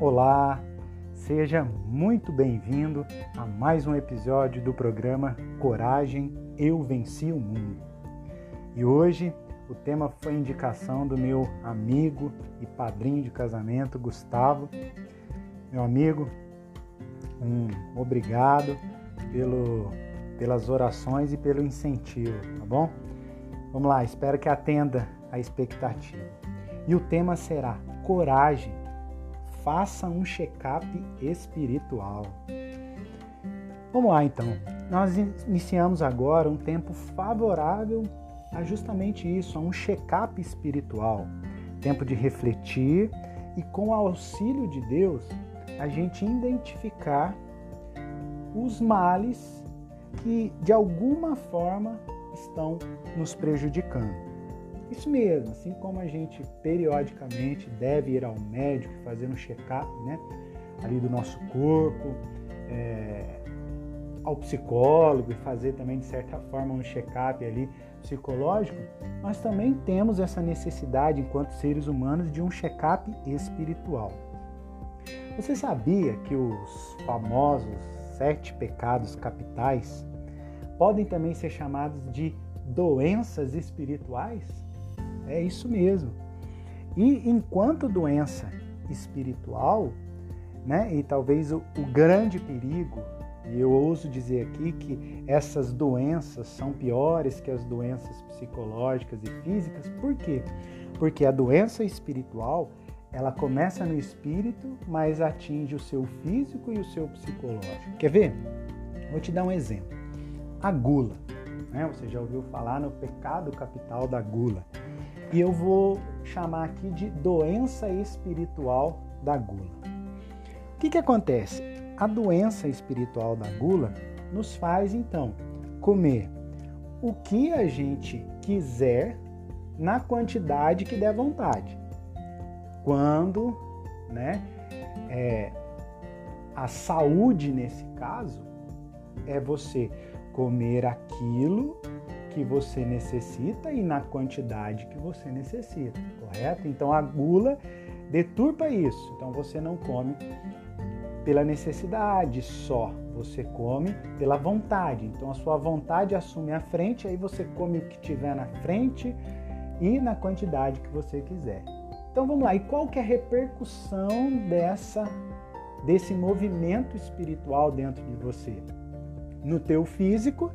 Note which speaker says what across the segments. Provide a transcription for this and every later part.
Speaker 1: Olá, seja muito bem-vindo a mais um episódio do programa Coragem, Eu Venci o Mundo. E hoje o tema foi indicação do meu amigo e padrinho de casamento, Gustavo. Meu amigo, um obrigado pelo, pelas orações e pelo incentivo, tá bom? Vamos lá, espero que atenda a expectativa. E o tema será Coragem, faça um check-up espiritual. Vamos lá então. Nós iniciamos agora um tempo favorável a justamente isso, a um check-up espiritual. Tempo de refletir e com o auxílio de Deus, a gente identificar os males que de alguma forma estão nos prejudicando. Isso mesmo, assim como a gente periodicamente deve ir ao médico fazer um check-up né, ali do nosso corpo, é, ao psicólogo e fazer também de certa forma um check-up ali psicológico, nós também temos essa necessidade enquanto seres humanos de um check-up espiritual. Você sabia que os famosos sete pecados capitais podem também ser chamados de doenças espirituais? É isso mesmo. E enquanto doença espiritual, né, e talvez o, o grande perigo, e eu ouso dizer aqui que essas doenças são piores que as doenças psicológicas e físicas, por quê? Porque a doença espiritual, ela começa no espírito, mas atinge o seu físico e o seu psicológico. Quer ver? Vou te dar um exemplo. A gula. Né? Você já ouviu falar no pecado capital da gula. E eu vou chamar aqui de doença espiritual da gula. O que, que acontece? A doença espiritual da gula nos faz então comer o que a gente quiser na quantidade que der vontade quando né, é, a saúde nesse caso é você comer aquilo que você necessita e na quantidade que você necessita, correto? Então a gula deturpa isso. Então você não come pela necessidade só, você come pela vontade. Então a sua vontade assume a frente, aí você come o que tiver na frente e na quantidade que você quiser. Então vamos lá, e qual que é a repercussão dessa desse movimento espiritual dentro de você? No teu físico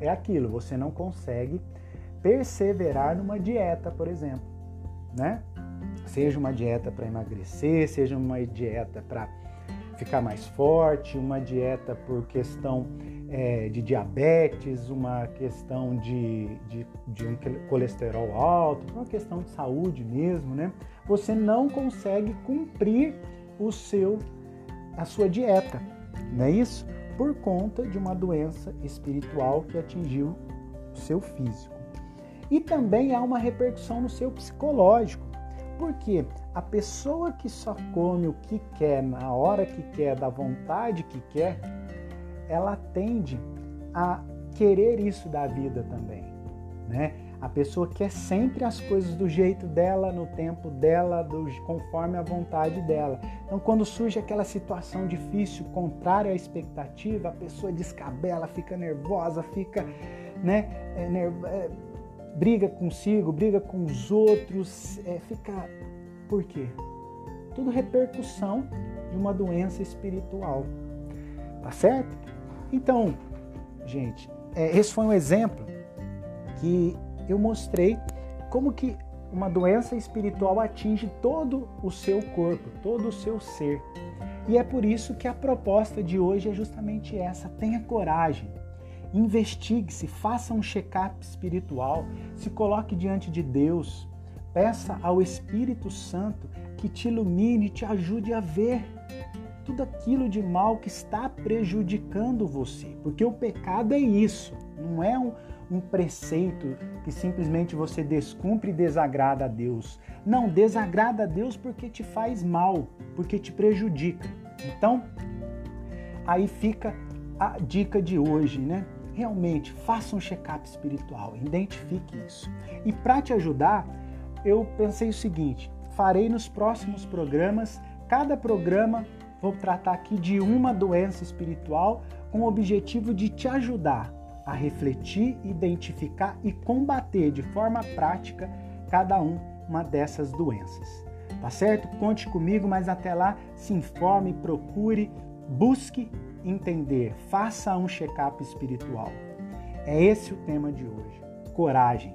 Speaker 1: é aquilo, você não consegue perseverar numa dieta, por exemplo, né? Seja uma dieta para emagrecer, seja uma dieta para ficar mais forte, uma dieta por questão é, de diabetes, uma questão de, de, de, um colesterol alto, uma questão de saúde mesmo, né? Você não consegue cumprir o seu, a sua dieta, não é isso? Por conta de uma doença espiritual que atingiu o seu físico. E também há uma repercussão no seu psicológico. Porque a pessoa que só come o que quer, na hora que quer, da vontade que quer, ela tende a querer isso da vida também, né? A pessoa quer sempre as coisas do jeito dela, no tempo dela, do, conforme a vontade dela. Então, quando surge aquela situação difícil, contrária à expectativa, a pessoa descabela, fica nervosa, fica, né, é, nerv... é, briga consigo, briga com os outros, é, fica. Por quê? Tudo repercussão de uma doença espiritual. Tá certo? Então, gente, é, esse foi um exemplo que eu mostrei como que uma doença espiritual atinge todo o seu corpo, todo o seu ser. E é por isso que a proposta de hoje é justamente essa: tenha coragem, investigue-se, faça um check-up espiritual, se coloque diante de Deus, peça ao Espírito Santo que te ilumine, te ajude a ver tudo aquilo de mal que está prejudicando você, porque o pecado é isso, não é um, um preceito que simplesmente você descumpre e desagrada a Deus. Não, desagrada a Deus porque te faz mal, porque te prejudica. Então, aí fica a dica de hoje, né? Realmente, faça um check-up espiritual, identifique isso. E para te ajudar, eu pensei o seguinte: farei nos próximos programas cada programa vou tratar aqui de uma doença espiritual com o objetivo de te ajudar a refletir, identificar e combater de forma prática cada uma dessas doenças. Tá certo? Conte comigo, mas até lá se informe, procure, busque entender, faça um check-up espiritual. É esse o tema de hoje. Coragem.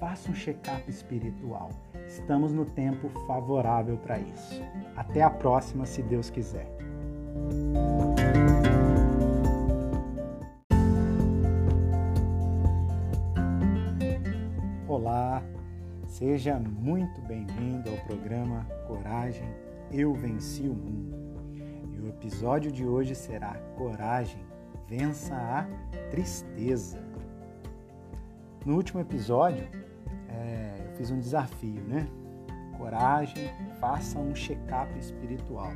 Speaker 1: Faça um check-up espiritual. Estamos no tempo favorável para isso. Até a próxima, se Deus quiser. Seja muito bem-vindo ao programa Coragem, Eu Venci o Mundo. E o episódio de hoje será Coragem, Vença a Tristeza. No último episódio, é, eu fiz um desafio, né? Coragem, faça um check-up espiritual,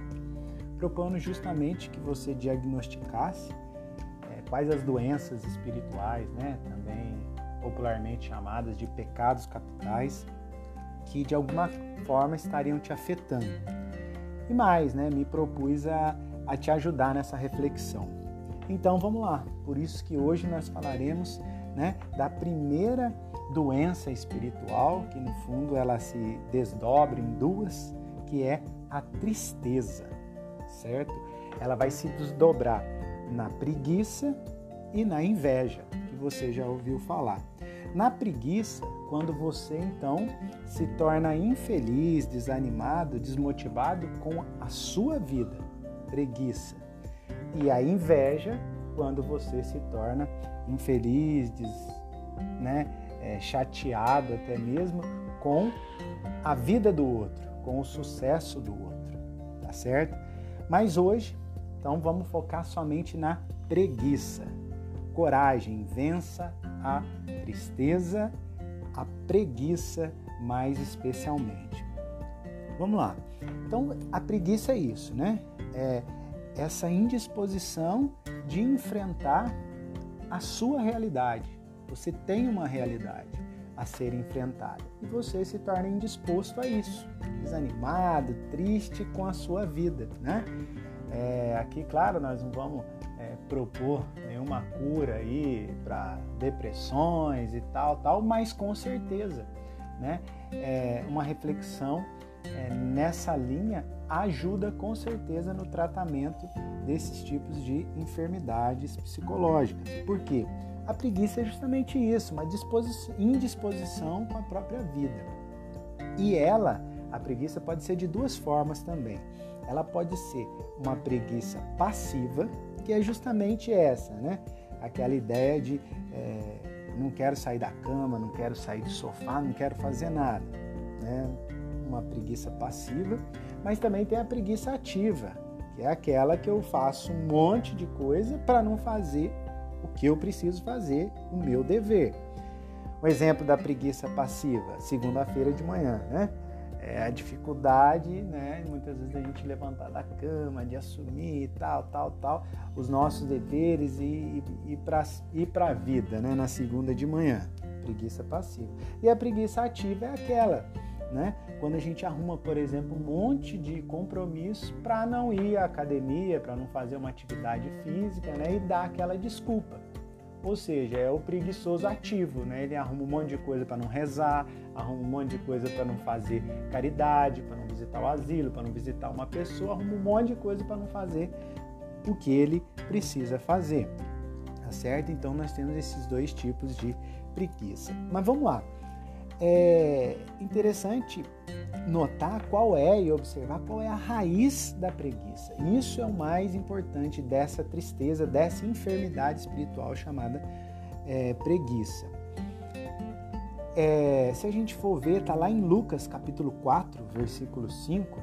Speaker 1: propondo justamente que você diagnosticasse é, quais as doenças espirituais, né? Também popularmente chamadas de pecados capitais, que de alguma forma estariam te afetando. E mais, né? Me propus a, a te ajudar nessa reflexão. Então vamos lá. Por isso que hoje nós falaremos né, da primeira doença espiritual, que no fundo ela se desdobra em duas, que é a tristeza, certo? Ela vai se desdobrar na preguiça e na inveja, que você já ouviu falar. Na preguiça, quando você então se torna infeliz, desanimado, desmotivado com a sua vida, preguiça. E a inveja, quando você se torna infeliz, des, né, é, chateado até mesmo com a vida do outro, com o sucesso do outro, tá certo? Mas hoje, então vamos focar somente na preguiça. Coragem, vença a tristeza, a preguiça mais especialmente. Vamos lá. Então, a preguiça é isso, né? É essa indisposição de enfrentar a sua realidade. Você tem uma realidade a ser enfrentada e você se torna indisposto a isso, desanimado, triste com a sua vida, né? É, aqui, claro, nós não vamos é, propor nenhuma cura aí para depressões e tal, tal, mas com certeza, né? É, uma reflexão é, nessa linha ajuda com certeza no tratamento desses tipos de enfermidades psicológicas. Por quê? A preguiça é justamente isso, uma indisposição com a própria vida. E ela, a preguiça pode ser de duas formas também. Ela pode ser uma preguiça passiva, que é justamente essa, né? Aquela ideia de é, não quero sair da cama, não quero sair do sofá, não quero fazer nada, né? Uma preguiça passiva, mas também tem a preguiça ativa, que é aquela que eu faço um monte de coisa para não fazer o que eu preciso fazer, o meu dever. Um exemplo da preguiça passiva, segunda-feira de manhã, né? É a dificuldade, né? Muitas vezes a gente levantar da cama, de assumir tal, tal, tal, os nossos deveres e ir para a vida, né? Na segunda de manhã, preguiça passiva. E a preguiça ativa é aquela né? Quando a gente arruma, por exemplo, um monte de compromisso para não ir à academia, para não fazer uma atividade física, né? E dá aquela desculpa. Ou seja, é o preguiçoso ativo, né? Ele arruma um monte de coisa para não rezar, arruma um monte de coisa para não fazer caridade, para não visitar o asilo, para não visitar uma pessoa, arruma um monte de coisa para não fazer o que ele precisa fazer. Tá certo? Então nós temos esses dois tipos de preguiça. Mas vamos lá é interessante notar qual é e observar qual é a raiz da preguiça. Isso é o mais importante dessa tristeza, dessa enfermidade espiritual chamada é, preguiça. É, se a gente for ver, está lá em Lucas capítulo 4, versículo 5,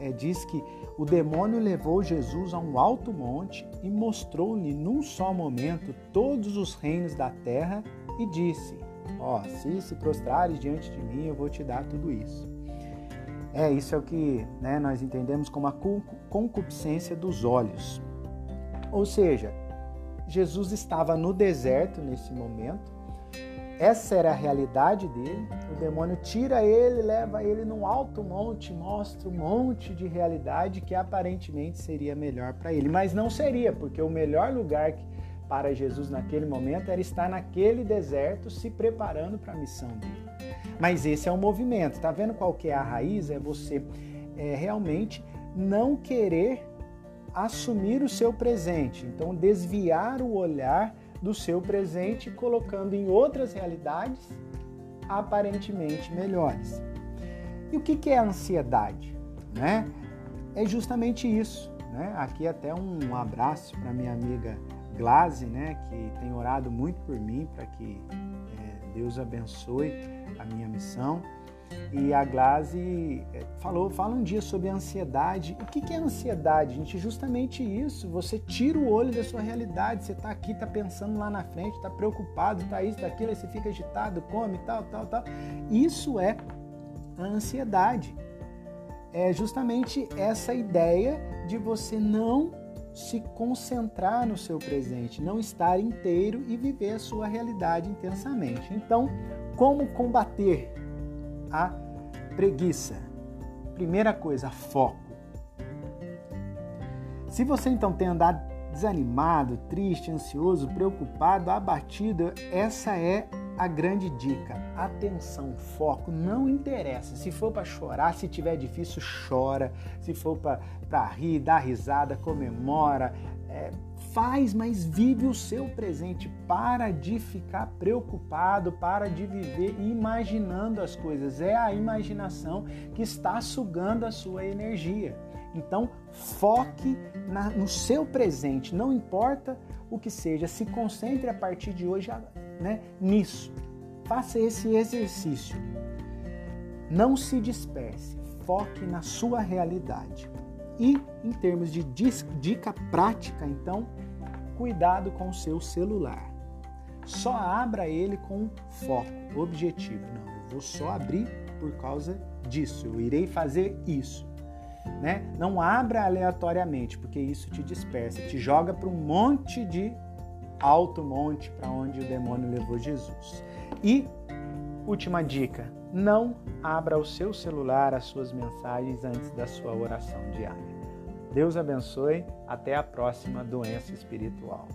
Speaker 1: é, diz que o demônio levou Jesus a um alto monte e mostrou-lhe num só momento todos os reinos da terra e disse: Ó, se se prostrares diante de mim, eu vou te dar tudo isso. É, isso é o que né, nós entendemos como a concupiscência dos olhos. Ou seja, Jesus estava no deserto nesse momento essa era a realidade dele. O demônio tira ele, leva ele num alto monte, mostra um monte de realidade que aparentemente seria melhor para ele, mas não seria, porque o melhor lugar para Jesus naquele momento era estar naquele deserto se preparando para a missão dele. Mas esse é um movimento, tá vendo qual que é a raiz? É você é, realmente não querer assumir o seu presente, então desviar o olhar do seu presente, colocando em outras realidades aparentemente melhores. E o que é a ansiedade? Né? É justamente isso. Né? Aqui até um abraço para minha amiga Glaze, né, que tem orado muito por mim para que é, Deus abençoe a minha missão. E a Glaze eh, falou, fala um dia sobre ansiedade. O que é ansiedade, gente? Justamente isso. Você tira o olho da sua realidade. Você está aqui, está pensando lá na frente, está preocupado, está isso, está aquilo, aí você fica agitado, come, tal, tal, tal. Isso é a ansiedade. É justamente essa ideia de você não se concentrar no seu presente, não estar inteiro e viver a sua realidade intensamente. Então, como combater a preguiça. Primeira coisa, foco. Se você então tem andado desanimado, triste, ansioso, preocupado, abatido, essa é a grande dica. Atenção, foco, não interessa. Se for para chorar, se tiver difícil, chora. Se for para rir, dá risada, comemora. É, faz, mas vive o seu presente. Para de ficar preocupado, para de viver imaginando as coisas. É a imaginação que está sugando a sua energia. Então, foque na, no seu presente, não importa o que seja, se concentre a partir de hoje né, nisso. Faça esse exercício. Não se disperse, foque na sua realidade. E em termos de dica prática, então, cuidado com o seu celular. Só abra ele com foco, objetivo. Não, eu vou só abrir por causa disso, eu irei fazer isso. Né? Não abra aleatoriamente, porque isso te dispersa, te joga para um monte de alto monte para onde o demônio levou Jesus. E última dica, não abra o seu celular, as suas mensagens antes da sua oração diária. Deus abençoe. Até a próxima doença espiritual.